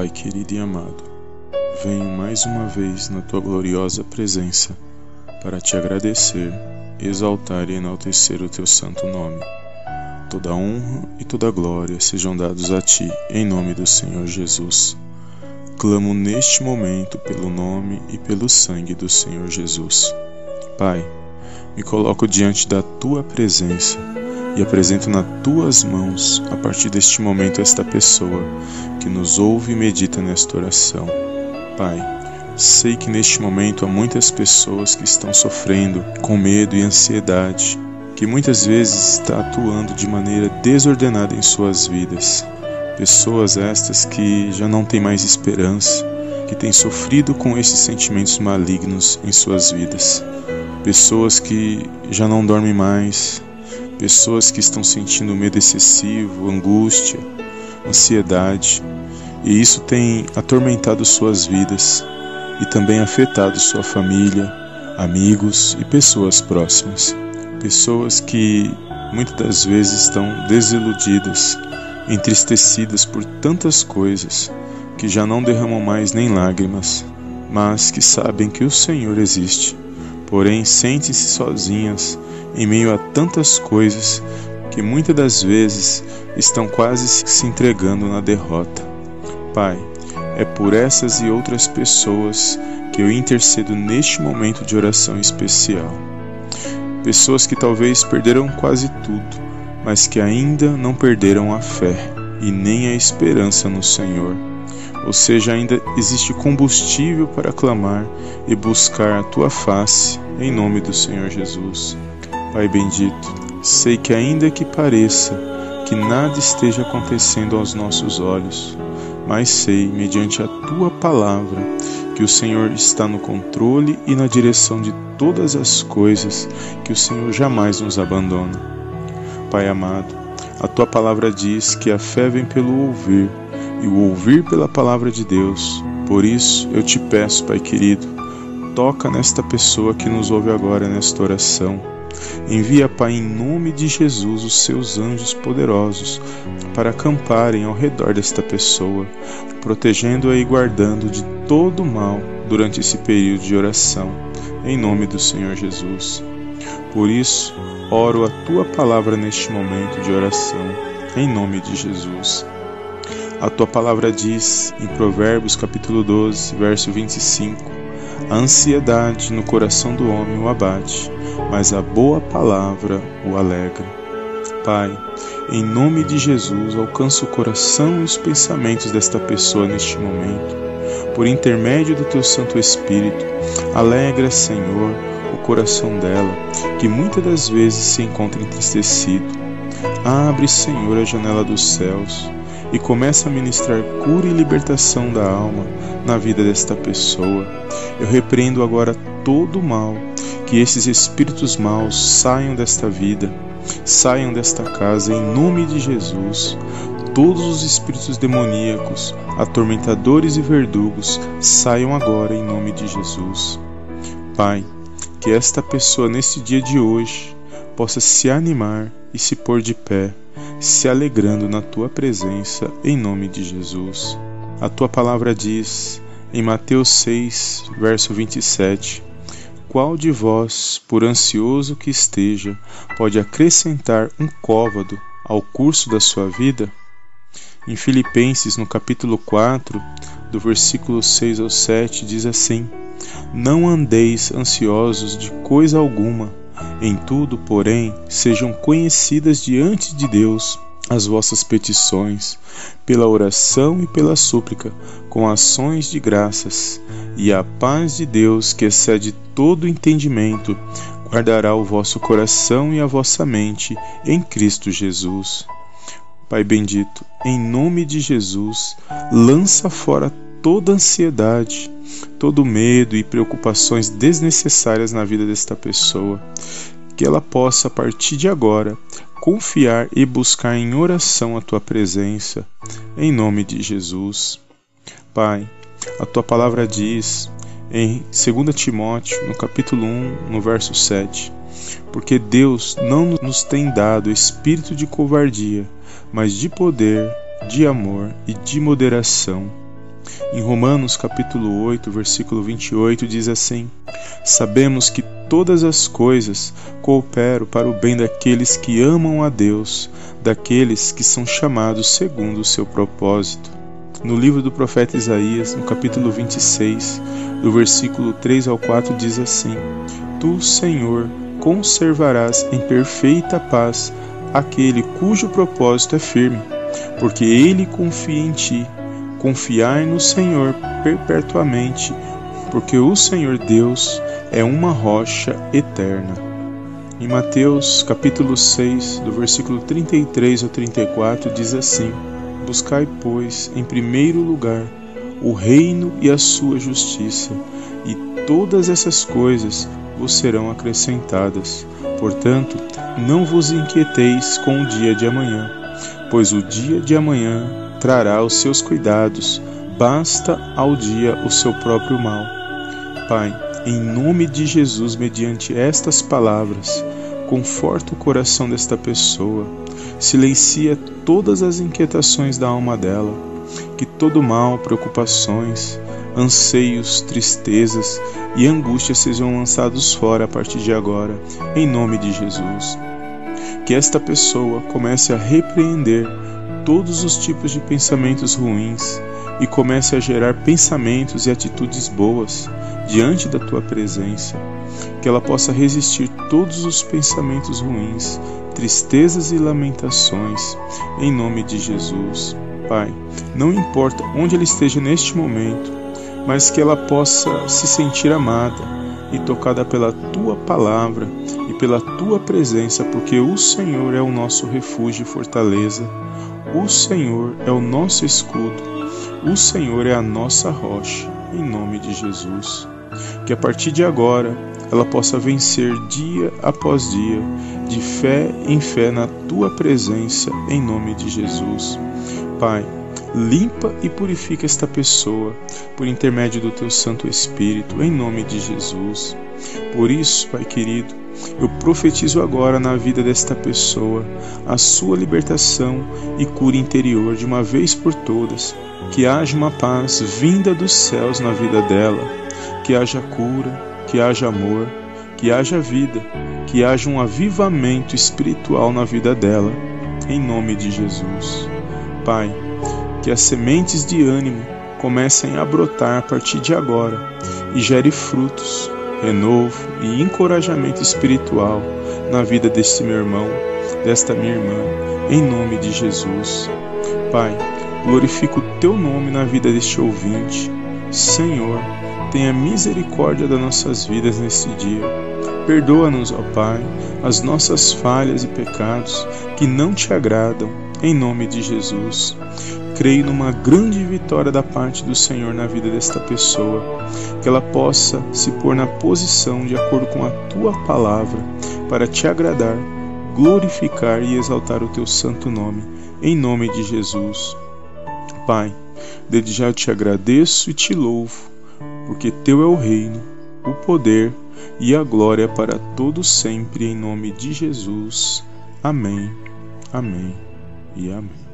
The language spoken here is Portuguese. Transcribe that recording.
Pai querido e amado, venho mais uma vez na tua gloriosa presença para te agradecer, exaltar e enaltecer o teu santo nome. Toda honra e toda glória sejam dados a ti, em nome do Senhor Jesus. Clamo neste momento pelo nome e pelo sangue do Senhor Jesus. Pai, me coloco diante da tua presença e apresento nas tuas mãos, a partir deste momento, esta pessoa que nos ouve e medita nesta oração. Pai, sei que neste momento há muitas pessoas que estão sofrendo com medo e ansiedade, que muitas vezes está atuando de maneira desordenada em suas vidas. Pessoas estas que já não têm mais esperança, que têm sofrido com esses sentimentos malignos em suas vidas. Pessoas que já não dormem mais, pessoas que estão sentindo medo excessivo, angústia, ansiedade, e isso tem atormentado suas vidas e também afetado sua família, amigos e pessoas próximas. Pessoas que muitas das vezes estão desiludidas, entristecidas por tantas coisas que já não derramam mais nem lágrimas, mas que sabem que o Senhor existe. Porém, sentem-se sozinhas em meio a tantas coisas que muitas das vezes estão quase se entregando na derrota. Pai, é por essas e outras pessoas que eu intercedo neste momento de oração especial. Pessoas que talvez perderam quase tudo, mas que ainda não perderam a fé e nem a esperança no Senhor. Ou seja, ainda existe combustível para clamar e buscar a tua face em nome do Senhor Jesus. Pai bendito, sei que ainda que pareça que nada esteja acontecendo aos nossos olhos, mas sei, mediante a tua palavra, que o Senhor está no controle e na direção de todas as coisas, que o Senhor jamais nos abandona. Pai amado, a tua palavra diz que a fé vem pelo ouvir e o ouvir pela palavra de Deus. Por isso eu te peço, Pai querido, toca nesta pessoa que nos ouve agora nesta oração Envia, Pai, em nome de Jesus, os seus anjos poderosos para acamparem ao redor desta pessoa, protegendo-a e guardando de todo mal durante esse período de oração, em nome do Senhor Jesus. Por isso, oro a tua palavra neste momento de oração, em nome de Jesus. A tua palavra diz em Provérbios capítulo 12, verso 25: A ansiedade no coração do homem o abate, mas a boa palavra o alegra. Pai, em nome de Jesus, alcança o coração e os pensamentos desta pessoa neste momento. Por intermédio do teu Santo Espírito, alegra, Senhor, o coração dela, que muitas das vezes se encontra entristecido. Abre, Senhor, a janela dos céus e começa a ministrar cura e libertação da alma na vida desta pessoa. Eu repreendo agora todo o mal que esses espíritos maus saiam desta vida, saiam desta casa em nome de Jesus. Todos os espíritos demoníacos, atormentadores e verdugos saiam agora em nome de Jesus. Pai, que esta pessoa nesse dia de hoje possa se animar e se pôr de pé, se alegrando na tua presença em nome de Jesus. A tua palavra diz em Mateus 6, verso 27: qual de vós, por ansioso que esteja, pode acrescentar um côvado ao curso da sua vida? Em Filipenses, no capítulo 4, do versículo 6 ao 7, diz assim: Não andeis ansiosos de coisa alguma, em tudo, porém, sejam conhecidas diante de Deus as vossas petições, pela oração e pela súplica, com ações de graças, e a paz de Deus, que excede todo entendimento, guardará o vosso coração e a vossa mente em Cristo Jesus. Pai bendito, em nome de Jesus, lança fora toda ansiedade, todo medo e preocupações desnecessárias na vida desta pessoa, que ela possa, a partir de agora, confiar e buscar em oração a tua presença, em nome de Jesus. Pai, a tua palavra diz em 2 Timóteo, no capítulo 1, no verso 7, porque Deus não nos tem dado espírito de covardia, mas de poder, de amor e de moderação. Em Romanos capítulo 8, versículo 28 diz assim: Sabemos que todas as coisas cooperam para o bem daqueles que amam a Deus, daqueles que são chamados segundo o seu propósito. No livro do profeta Isaías, no capítulo 26, do versículo 3 ao 4 diz assim: Tu, Senhor, conservarás em perfeita paz aquele cujo propósito é firme, porque ele confia em ti. Confiai no Senhor perpetuamente, porque o Senhor Deus é uma rocha eterna. Em Mateus capítulo 6, do versículo 33 ao 34, diz assim: Buscai, pois, em primeiro lugar o reino e a sua justiça, e todas essas coisas vos serão acrescentadas. Portanto, não vos inquieteis com o dia de amanhã, pois o dia de amanhã trará os seus cuidados, basta ao dia o seu próprio mal. Pai, em nome de Jesus, mediante estas palavras, conforta o coração desta pessoa, silencia todas as inquietações da alma dela, que todo mal, preocupações, anseios, tristezas e angústias sejam lançados fora a partir de agora, em nome de Jesus. Que esta pessoa comece a repreender todos os tipos de pensamentos ruins e comece a gerar pensamentos e atitudes boas diante da tua presença. Que ela possa resistir todos os pensamentos ruins, tristezas e lamentações, em nome de Jesus. Pai, não importa onde ela esteja neste momento, mas que ela possa se sentir amada e tocada pela tua palavra pela tua presença, porque o Senhor é o nosso refúgio e fortaleza, o Senhor é o nosso escudo, o Senhor é a nossa rocha, em nome de Jesus. Que a partir de agora ela possa vencer dia após dia, de fé em fé na tua presença, em nome de Jesus. Pai, limpa e purifica esta pessoa por intermédio do teu Santo Espírito, em nome de Jesus. Por isso, Pai querido, eu profetizo agora na vida desta pessoa a sua libertação e cura interior de uma vez por todas, que haja uma paz vinda dos céus na vida dela, que haja cura, que haja amor, que haja vida, que haja um avivamento espiritual na vida dela, em nome de Jesus. Pai, que as sementes de ânimo comecem a brotar a partir de agora e gere frutos, renovo e encorajamento espiritual na vida deste meu irmão, desta minha irmã, em nome de Jesus. Pai, glorifico o teu nome na vida deste ouvinte. Senhor, tenha misericórdia das nossas vidas neste dia. Perdoa-nos, ó Pai, as nossas falhas e pecados que não te agradam, em nome de Jesus creio numa grande vitória da parte do Senhor na vida desta pessoa, que ela possa se pôr na posição de acordo com a tua palavra para te agradar, glorificar e exaltar o teu santo nome, em nome de Jesus. Pai, desde já te agradeço e te louvo, porque teu é o reino, o poder e a glória para todos sempre, em nome de Jesus. Amém, amém e amém.